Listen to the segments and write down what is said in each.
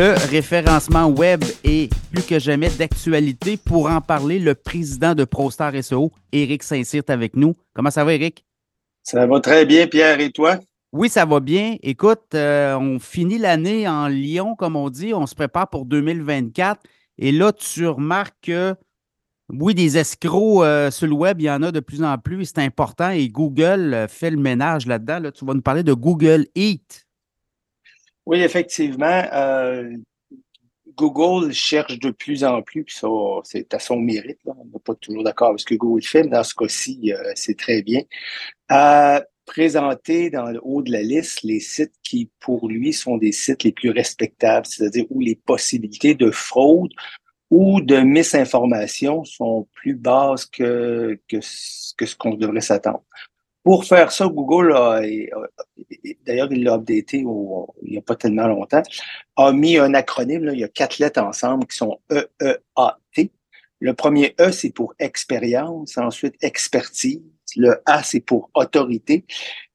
Le référencement web est plus que jamais d'actualité. Pour en parler, le président de ProStar SEO, Éric Saint-Cyr, est avec nous. Comment ça va, Éric? Ça va très bien, Pierre, et toi? Oui, ça va bien. Écoute, euh, on finit l'année en Lyon, comme on dit. On se prépare pour 2024. Et là, tu remarques que, oui, des escrocs euh, sur le web, il y en a de plus en plus. C'est important. Et Google euh, fait le ménage là-dedans. Là, tu vas nous parler de Google Eat. Oui, effectivement. Google cherche de plus en plus, puis ça, c'est à son mérite. On n'est pas toujours d'accord avec ce que Google fait, mais dans ce cas-ci, c'est très bien. À présenter dans le haut de la liste les sites qui, pour lui, sont des sites les plus respectables, c'est-à-dire où les possibilités de fraude ou de misinformation sont plus basses que, que ce qu'on devrait s'attendre. Pour faire ça, Google a, d'ailleurs, il l'a updaté il n'y a pas tellement longtemps, a mis un acronyme, là, il y a quatre lettres ensemble qui sont EEAT. Le premier E, c'est pour expérience, ensuite expertise, le A, c'est pour autorité.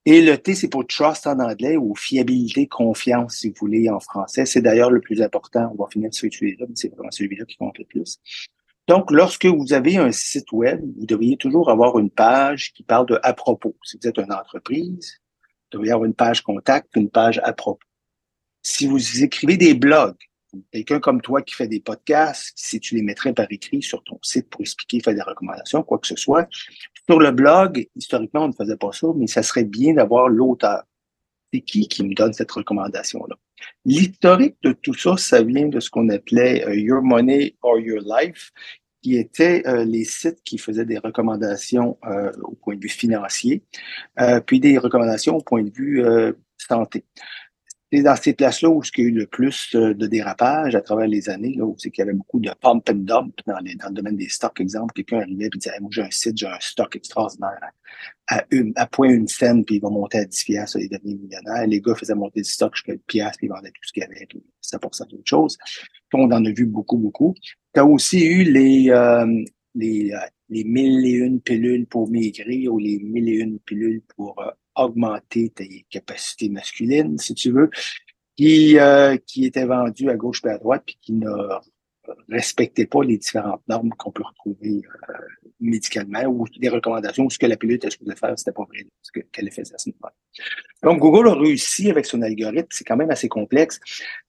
Et le T, c'est pour trust en anglais ou fiabilité, confiance, si vous voulez, en français. C'est d'ailleurs le plus important. On va finir sur celui-là, mais c'est vraiment celui-là qui compte le plus. Donc, lorsque vous avez un site web, vous devriez toujours avoir une page qui parle de à propos. Si vous êtes une entreprise, vous devriez avoir une page contact, une page à propos. Si vous écrivez des blogs, quelqu'un comme toi qui fait des podcasts, si tu les mettrais par écrit sur ton site pour expliquer, faire des recommandations, quoi que ce soit, sur le blog, historiquement, on ne faisait pas ça, mais ça serait bien d'avoir l'auteur. C'est qui qui me donne cette recommandation-là? L'historique de tout ça, ça vient de ce qu'on appelait euh, Your Money or Your Life, qui étaient euh, les sites qui faisaient des recommandations euh, au point de vue financier, puis des recommandations au point de vue santé dans ces places-là où il y a eu le plus euh, de dérapage à travers les années, là, où c'est qu'il y avait beaucoup de pump and dump dans, dans le domaine des stocks, exemple. Quelqu'un arrivait et disait Moi, j'ai un site, j'ai un stock extraordinaire à, à point une scène, puis il va monter à 10 piastres, il devient millionnaire. Les gars faisaient monter du stock jusqu'à 1 piastres, puis ils vendaient tout ce qu'il y avait, puis ça pour ça d'autres choses. on en a vu beaucoup, beaucoup. Tu as aussi eu les, euh, les, euh, les mille et une pilules pour maigrir ou les mille et une pilules pour augmenter tes capacités masculines, si tu veux, qui, euh, qui était vendu à gauche et à droite, puis qui ne respectait pas les différentes normes qu'on peut retrouver euh, médicalement ou des recommandations ou ce que la pilule était supposée faire, c'était pas vrai ce qu'elle faisait à ce niveau Donc, Google a réussi avec son algorithme, c'est quand même assez complexe,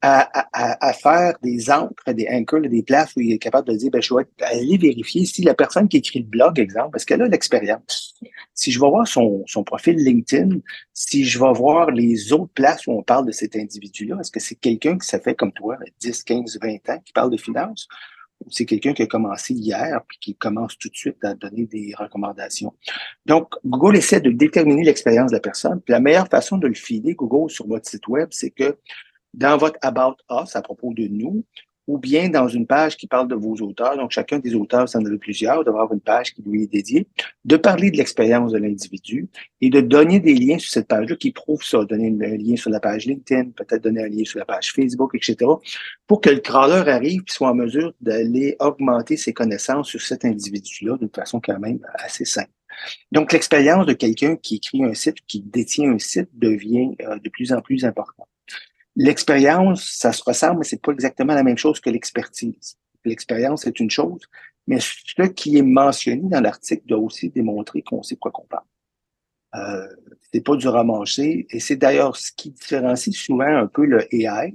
à, à, à, faire des encres, des anchors, des places où il est capable de dire, ben, je vais aller vérifier si la personne qui écrit le blog, exemple, parce qu'elle a l'expérience? Si je vais voir son, son profil LinkedIn, si je vais voir les autres places où on parle de cet individu-là, est-ce que c'est quelqu'un qui ça fait comme toi, 10, 15, 20 ans, qui parle de finance? c'est quelqu'un qui a commencé hier puis qui commence tout de suite à donner des recommandations? Donc, Google essaie de déterminer l'expérience de la personne. La meilleure façon de le filer, Google, sur votre site web, c'est que dans votre About Us, à propos de nous, ou bien dans une page qui parle de vos auteurs. Donc, chacun des auteurs, ça en a plusieurs, d'avoir une page qui lui est dédiée, de parler de l'expérience de l'individu et de donner des liens sur cette page-là qui prouvent ça. Donner un lien sur la page LinkedIn, peut-être donner un lien sur la page Facebook, etc., pour que le crawler arrive et soit en mesure d'aller augmenter ses connaissances sur cet individu-là d'une façon quand même assez simple. Donc, l'expérience de quelqu'un qui écrit un site, qui détient un site, devient euh, de plus en plus importante. L'expérience, ça se ressemble, mais c'est pas exactement la même chose que l'expertise. L'expérience, c'est une chose, mais ce qui est mentionné dans l'article doit aussi démontrer qu'on sait quoi qu'on parle. Euh, c'est pas du ramanché, et c'est d'ailleurs ce qui différencie souvent un peu le AI.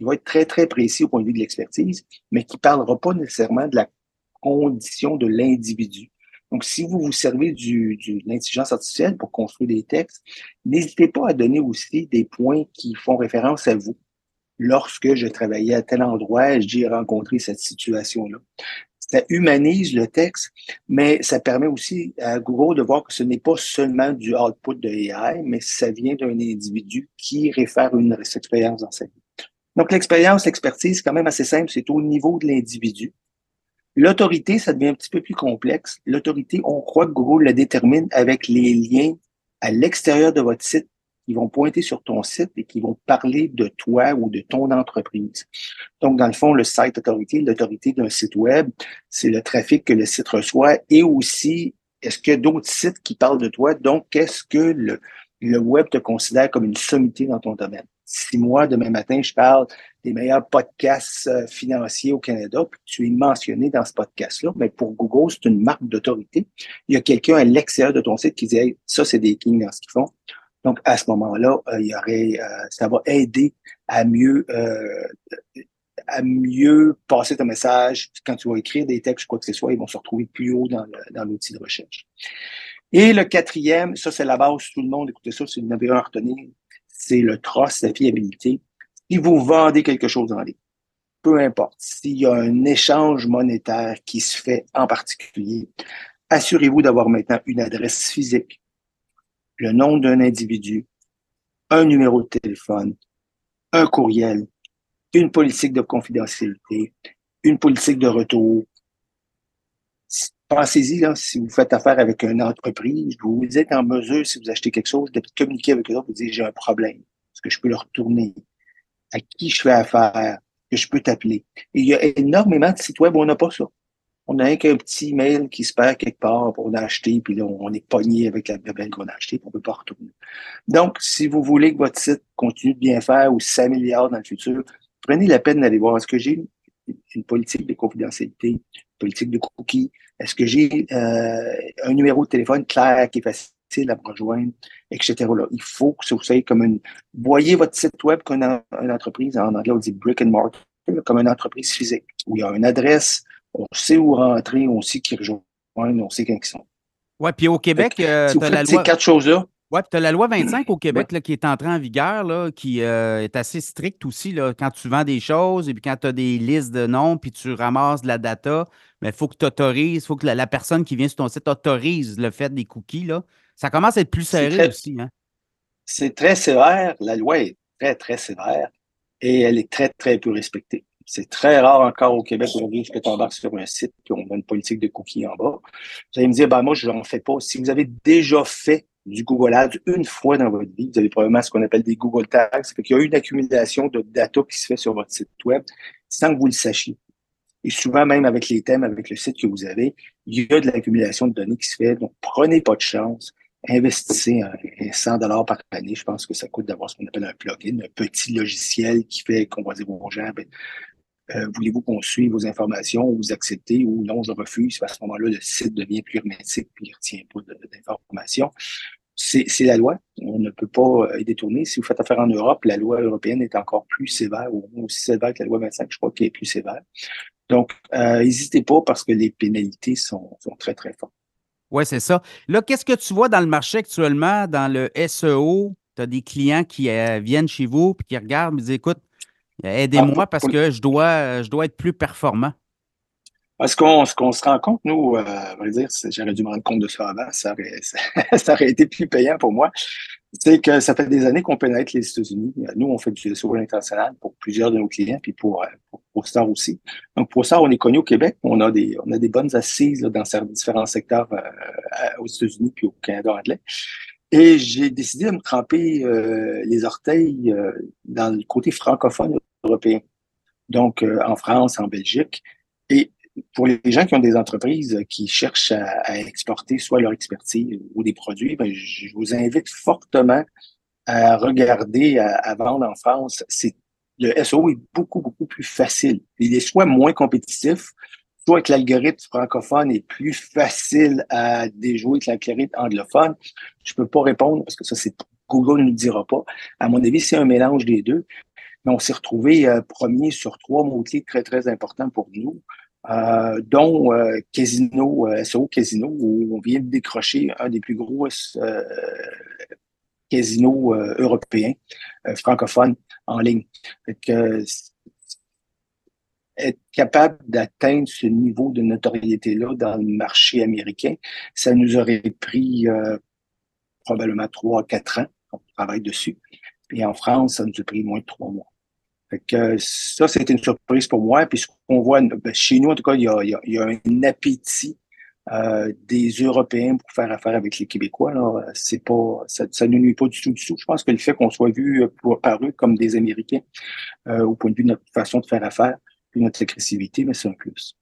Il va être très, très précis au point de vue de l'expertise, mais qui parlera pas nécessairement de la condition de l'individu. Donc, si vous vous servez du, de l'intelligence artificielle pour construire des textes, n'hésitez pas à donner aussi des points qui font référence à vous. Lorsque je travaillais à tel endroit, j'ai rencontré cette situation-là. Ça humanise le texte, mais ça permet aussi à Google de voir que ce n'est pas seulement du output de AI, mais ça vient d'un individu qui réfère une expérience dans sa vie. Donc, l'expérience, l'expertise, c'est quand même assez simple, c'est au niveau de l'individu. L'autorité, ça devient un petit peu plus complexe. L'autorité, on croit que Google la détermine avec les liens à l'extérieur de votre site qui vont pointer sur ton site et qui vont parler de toi ou de ton entreprise. Donc, dans le fond, le site autorité, l'autorité d'un site web, c'est le trafic que le site reçoit et aussi, est-ce qu'il y a d'autres sites qui parlent de toi? Donc, qu'est-ce que le, le web te considère comme une sommité dans ton domaine? Six mois, demain matin, je parle des meilleurs podcasts euh, financiers au Canada, puis tu es mentionné dans ce podcast-là, mais pour Google, c'est une marque d'autorité. Il y a quelqu'un à l'extérieur de ton site qui dit ça, c'est des kings dans ce qu'ils font. Donc, à ce moment-là, euh, il y aurait, euh, ça va aider à mieux à mieux passer ton message. Quand tu vas écrire des textes, quoi que ce soit, ils vont se retrouver plus haut dans, l'outil de recherche. Et le quatrième, ça c'est la base, tout le monde, écoutez ça, c'est une à retenir, c'est le trust, la fiabilité. Si vous vendez quelque chose en ligne, peu importe, s'il y a un échange monétaire qui se fait en particulier, assurez-vous d'avoir maintenant une adresse physique, le nom d'un individu, un numéro de téléphone, un courriel, une politique de confidentialité, une politique de retour. Pensez-y, là, si vous faites affaire avec une entreprise, vous êtes en mesure, si vous achetez quelque chose, de communiquer avec eux autres, vous dites j'ai un problème. Est-ce que je peux le retourner? À qui je fais affaire? Que je peux t'appeler? il y a énormément de sites web où on n'a pas ça. On a qu'un petit mail qui se perd quelque part pour l'acheter, puis là, on est pogné avec la bébelle qu'on a achetée, on ne peut pas retourner. Donc, si vous voulez que votre site continue de bien faire ou s'améliore dans le futur, prenez la peine d'aller voir, est-ce que j'ai une, politique de confidentialité, une politique de cookies, est-ce que j'ai euh, un numéro de téléphone clair qui est facile à me rejoindre, etc. Là, il faut que vous soyez comme une... Voyez votre site web comme une, entreprise, en anglais on dit brick and mortar, comme une entreprise physique, où il y a une adresse, on sait où rentrer, on sait qui rejoindre, on sait quand ils sont. Oui, puis au Québec, euh, tu as la loi... ces quatre choses-là, oui, puis tu as la loi 25 au Québec là, qui est entrée en vigueur, là, qui euh, est assez stricte aussi. Là, quand tu vends des choses et puis quand tu as des listes de noms puis tu ramasses de la data, il faut que tu autorises, il faut que la, personne qui vient sur ton site autorise le fait des cookies. Là. Ça commence à être plus serré aussi. Hein? C'est très sévère. La loi est très, très sévère et elle est très, très peu respectée. C'est très rare encore au Québec aujourd'hui que tu embarques sur un site et on a une politique de cookies en bas. Vous allez me dire, ben moi, je n'en fais pas. Si vous avez déjà fait du Google Ads une fois dans votre vie. Vous avez probablement ce qu'on appelle des Google Tags. Il y a une accumulation de data qui se fait sur votre site web sans que vous le sachiez. Et souvent, même avec les thèmes, avec le site que vous avez, il y a de l'accumulation de données qui se fait. Donc, prenez pas de chance. Investissez 100 dollars par année. Je pense que ça coûte d'avoir ce qu'on appelle un plugin, un petit logiciel qui fait dire aux gens, ben, euh, voulez-vous qu'on suive vos informations ou vous acceptez ou non, je refuse. À ce moment-là, le site devient plus hermétique puis il ne retient pas d'informations c'est la loi. On ne peut pas y détourner. Si vous faites affaire en Europe, la loi européenne est encore plus sévère, ou aussi sévère que la loi 25, je crois qu'elle est plus sévère. Donc, euh, n'hésitez pas parce que les pénalités sont, très, très fortes. Oui, c'est ça. Là, qu'est-ce que tu vois dans le marché actuellement, dans le SEO? Tu as des clients qui euh, viennent chez vous et qui regardent et disent Écoute, aidez-moi ah, parce que je dois, je dois être plus performant. Ce qu'on se rend compte, nous, euh, dire, j'aurais dû me rendre compte de ça avant, ça aurait, ça, aurait été plus payant pour moi, c'est que ça fait des années qu'on pénètre les États-Unis. Nous, on fait du SEO international pour plusieurs de nos clients, puis pour, euh, pour ProStar aussi. Donc, ProStar, on est connu au Québec, on a des, on a des bonnes assises là, dans différents secteurs euh, aux États-Unis puis au Canada anglais. Et j'ai décidé de me tremper euh, les orteils dans le côté francophone Donc, en France, en Belgique. Et pour les gens qui ont des entreprises qui cherchent à, exporter soit leur expertise ou des produits, ben, je vous invite fortement à regarder, à, vendre en France. Le SEO est beaucoup, beaucoup plus facile. Il est soit moins compétitif, soit que l'algorithme francophone est plus facile à déjouer que l'algorithme anglophone. Je peux pas répondre parce que ça, c'est Google ne nous dira pas. À mon avis, c'est un mélange des deux. Mais on s'est retrouvé euh, premier sur trois mots-clés très, très importants pour nous. Euh, dont euh, Casino, euh, SO Casino, où on vient de décrocher un des plus gros casinos européens francophones en ligne. être capable d'atteindre ce niveau de notoriété-là dans le marché américain, ça nous aurait pris probablement trois, quatre ans. On travaille dessus. Et en France, ça nous a pris moins de trois mois. Fait que ça, c'était une surprise pour moi. Puis ce qu'on voit, ben, chez nous, en tout cas, il y a, un appétit euh, des Européens pour faire affaire avec les Québécois. Alors, c'est pas, ça, ça ne nuit pas du tout, du tout. Je pense que le fait qu'on soit vu euh, par eux comme des Américains, euh, au point de vue de notre façon de faire affaire, puis notre agressivité, mais c'est un plus.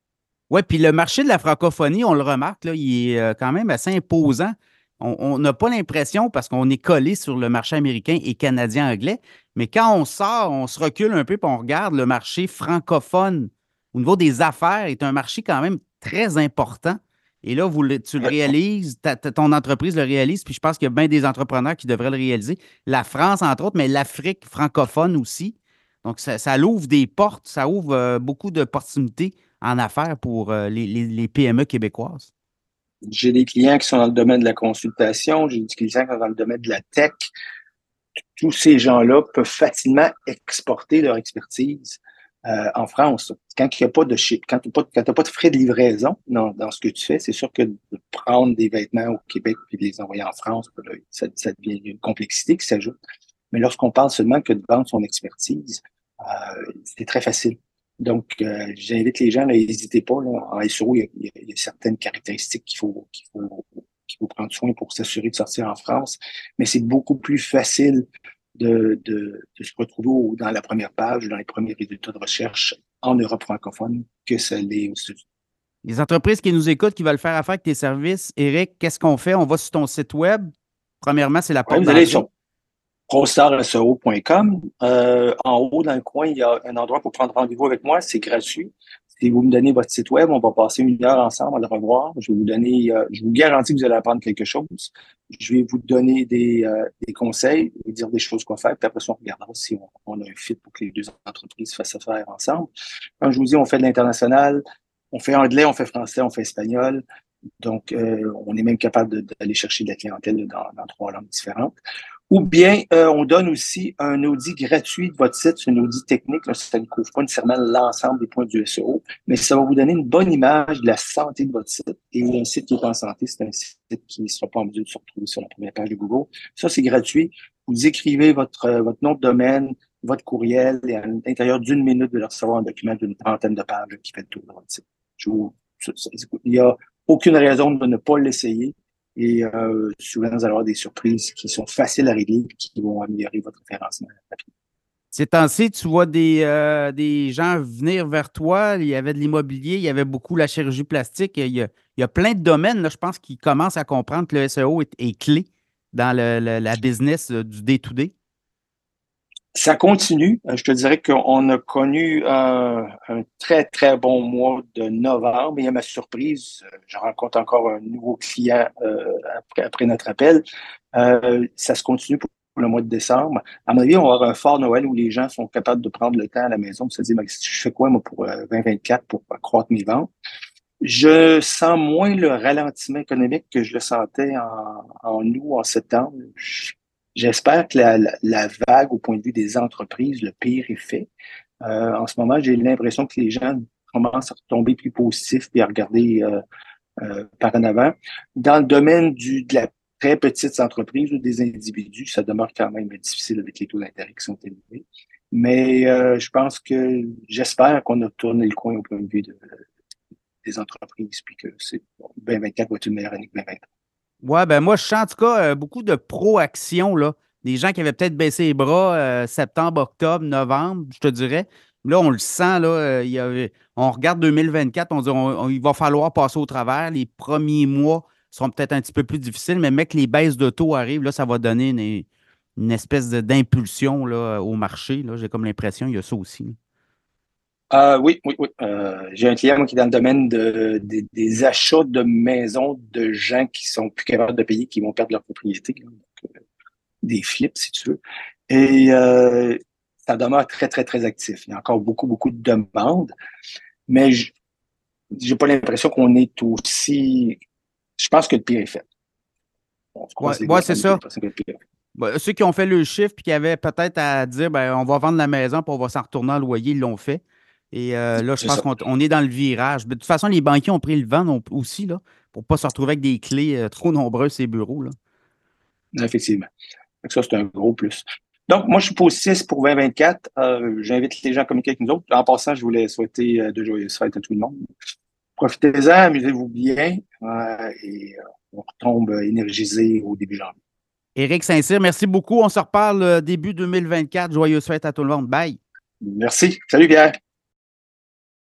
Oui, puis le marché de la francophonie, on le remarque, là, il est euh, quand même assez imposant. On n'a pas l'impression, parce qu'on est collé sur le marché américain et canadien-anglais, Mais quand on sort, on se recule un peu et on regarde le marché francophone au niveau des affaires est un marché quand même très important. Et là, vous, tu le réalises, ton entreprise le réalise, puis je pense qu'il y a bien des entrepreneurs qui devraient le réaliser. La France, entre autres, mais l'Afrique francophone aussi. Donc, ça, ça, ouvre des portes, ça ouvre euh, beaucoup d'opportunités en affaires pour euh, les, PME québécoises. J'ai des clients qui sont dans le domaine de la consultation, j'ai des clients qui sont dans le domaine de la tech. Tous ces gens-là peuvent facilement exporter leur expertise euh, en France. Quand il n'y a pas de quand tu n'as pas, de frais de livraison dans, ce que tu fais, c'est sûr que de prendre des vêtements au Québec et de les envoyer en France, ben ça, devient une complexité qui s'ajoute. Mais lorsqu'on parle seulement que de vendre son expertise, euh, c'est très facile. Donc, euh, j'invite les gens, n'hésitez pas. en SEO, il y, a, certaines caractéristiques qu'il faut, qu'il faut, qu'il faut prendre soin pour s'assurer de sortir en France. Mais c'est beaucoup plus facile de, de, de, se retrouver dans la première page, dans les premiers résultats de recherche en Europe francophone que ça l'est aux États-Unis. Les entreprises qui nous écoutent, qui veulent faire affaire avec tes services, Eric, qu'est-ce qu'on fait? On va sur ton site web. Premièrement, c'est la porte Vous allez sur prostarseo.com. Euh, en haut, dans le coin, il y a un endroit pour prendre rendez-vous avec moi. C'est gratuit. Si vous me donnez votre site web, on va passer une heure ensemble à le revoir. Je vais vous donner, euh, je vous garantis que vous allez apprendre quelque chose. Je vais vous donner des, euh, des conseils, vous dire des choses quoi faire, puis après ça, on regardera si on, a un fit pour que les deux entreprises fassent affaire ensemble. Quand je vous dis, on fait de l'international, on fait anglais, on fait français, on fait espagnol. Donc, euh, on est même capable d'aller chercher de la clientèle dans trois langues différentes. Ou bien, euh, on donne aussi un audit gratuit de votre site. C'est un audit technique. Là, ça ne couvre pas nécessairement l'ensemble des points du SEO, mais ça va vous donner une bonne image de la santé de votre site. Et un site qui est en santé, c'est un site qui ne sera pas en mesure de se retrouver sur la première page de Google. Ça, c'est gratuit. Vous écrivez votre, euh, votre nom de domaine, votre courriel, et à l'intérieur d'une minute, de recevoir un document d'une trentaine de pages qui fait le tour de votre site. il n'y a aucune raison de ne pas l'essayer. Et euh, souvent, vous allez avoir des surprises qui sont faciles à régler et qui vont améliorer votre référencement Ces temps-ci, tu vois des, euh, des gens venir vers toi. Il y avait de l'immobilier, il y avait beaucoup la chirurgie plastique. Il y a, plein de domaines, je pense, qui commencent à comprendre que le SEO est, clé dans le, la business euh, du day-to-day. Ça continue. Euh, je te dirais qu'on a connu un, très, très bon mois de novembre. Et à ma surprise, euh, je rencontre encore un nouveau client euh, après, notre appel. ça se continue pour le mois de décembre. À mon avis, on va avoir un fort Noël où les gens sont capables de prendre le temps à la maison pour se dire, je fais quoi, moi, pour 2024 pour accroître mes ventes? Je sens moins le ralentissement économique que je le sentais en, en août, en septembre. J'espère que la, vague au point de vue des entreprises, le pire est fait. Euh, en ce moment, j'ai l'impression que les gens commencent à retomber plus positifs et à regarder euh, euh, par en avant. Dans le domaine du, de la très petite entreprise ou des individus, ça demeure quand même difficile avec les taux d'intérêt qui sont élevés. Mais je pense que j'espère qu'on a tourné le coin au point de vue des entreprises, puis que c'est 2024 va être une meilleure année que 2023. Ouais, ben moi, je sens en tout cas euh, beaucoup de pro-action, là. Des gens qui avaient peut-être baissé les bras euh, septembre, octobre, novembre, je te dirais. Là, on le sent, là, euh, on regarde 2024, on dit il va falloir passer au travers. Les premiers mois seront peut-être un petit peu plus difficiles, mais mec, les baisses de taux arrivent, là, ça va donner une, espèce d'impulsion au marché. J'ai comme l'impression qu'il y a ça aussi. Euh, oui, oui, oui. Euh, j'ai un client qui est dans le domaine de, des achats de maisons de gens qui sont plus capables de payer, qui vont perdre leur propriété. Euh, des flips, si tu veux. Et ça demeure très, très, très actif. Il y a encore beaucoup, beaucoup de demandes. Mais j'ai pas l'impression qu'on est aussi. Je pense que le pire est fait. Oui, c'est ça. Bah, ceux qui ont fait le chiffre et qui avaient peut-être à dire ben, on va vendre la maison puis on va s'en retourner en loyer, ils l'ont fait. Et euh, là, je pense qu'on est dans le virage. de toute façon, les banquiers ont pris le vent aussi, là, pour ne pas se retrouver avec des clés euh, trop nombreuses, ces bureaux. Là. Effectivement. ça, c'est un gros plus. Donc, moi, je suis positif pour 2024. Euh, j'invite les gens à communiquer avec nous autres. En passant, je voulais souhaiter de joyeuses fêtes à tout le monde. Profitez-en, amusez-vous bien et on retombe énergisé au début janvier. Éric Saint-Cyr, merci beaucoup. On se reparle début 2024. Joyeuses fêtes à tout le monde. Bye. Merci. Salut, Pierre.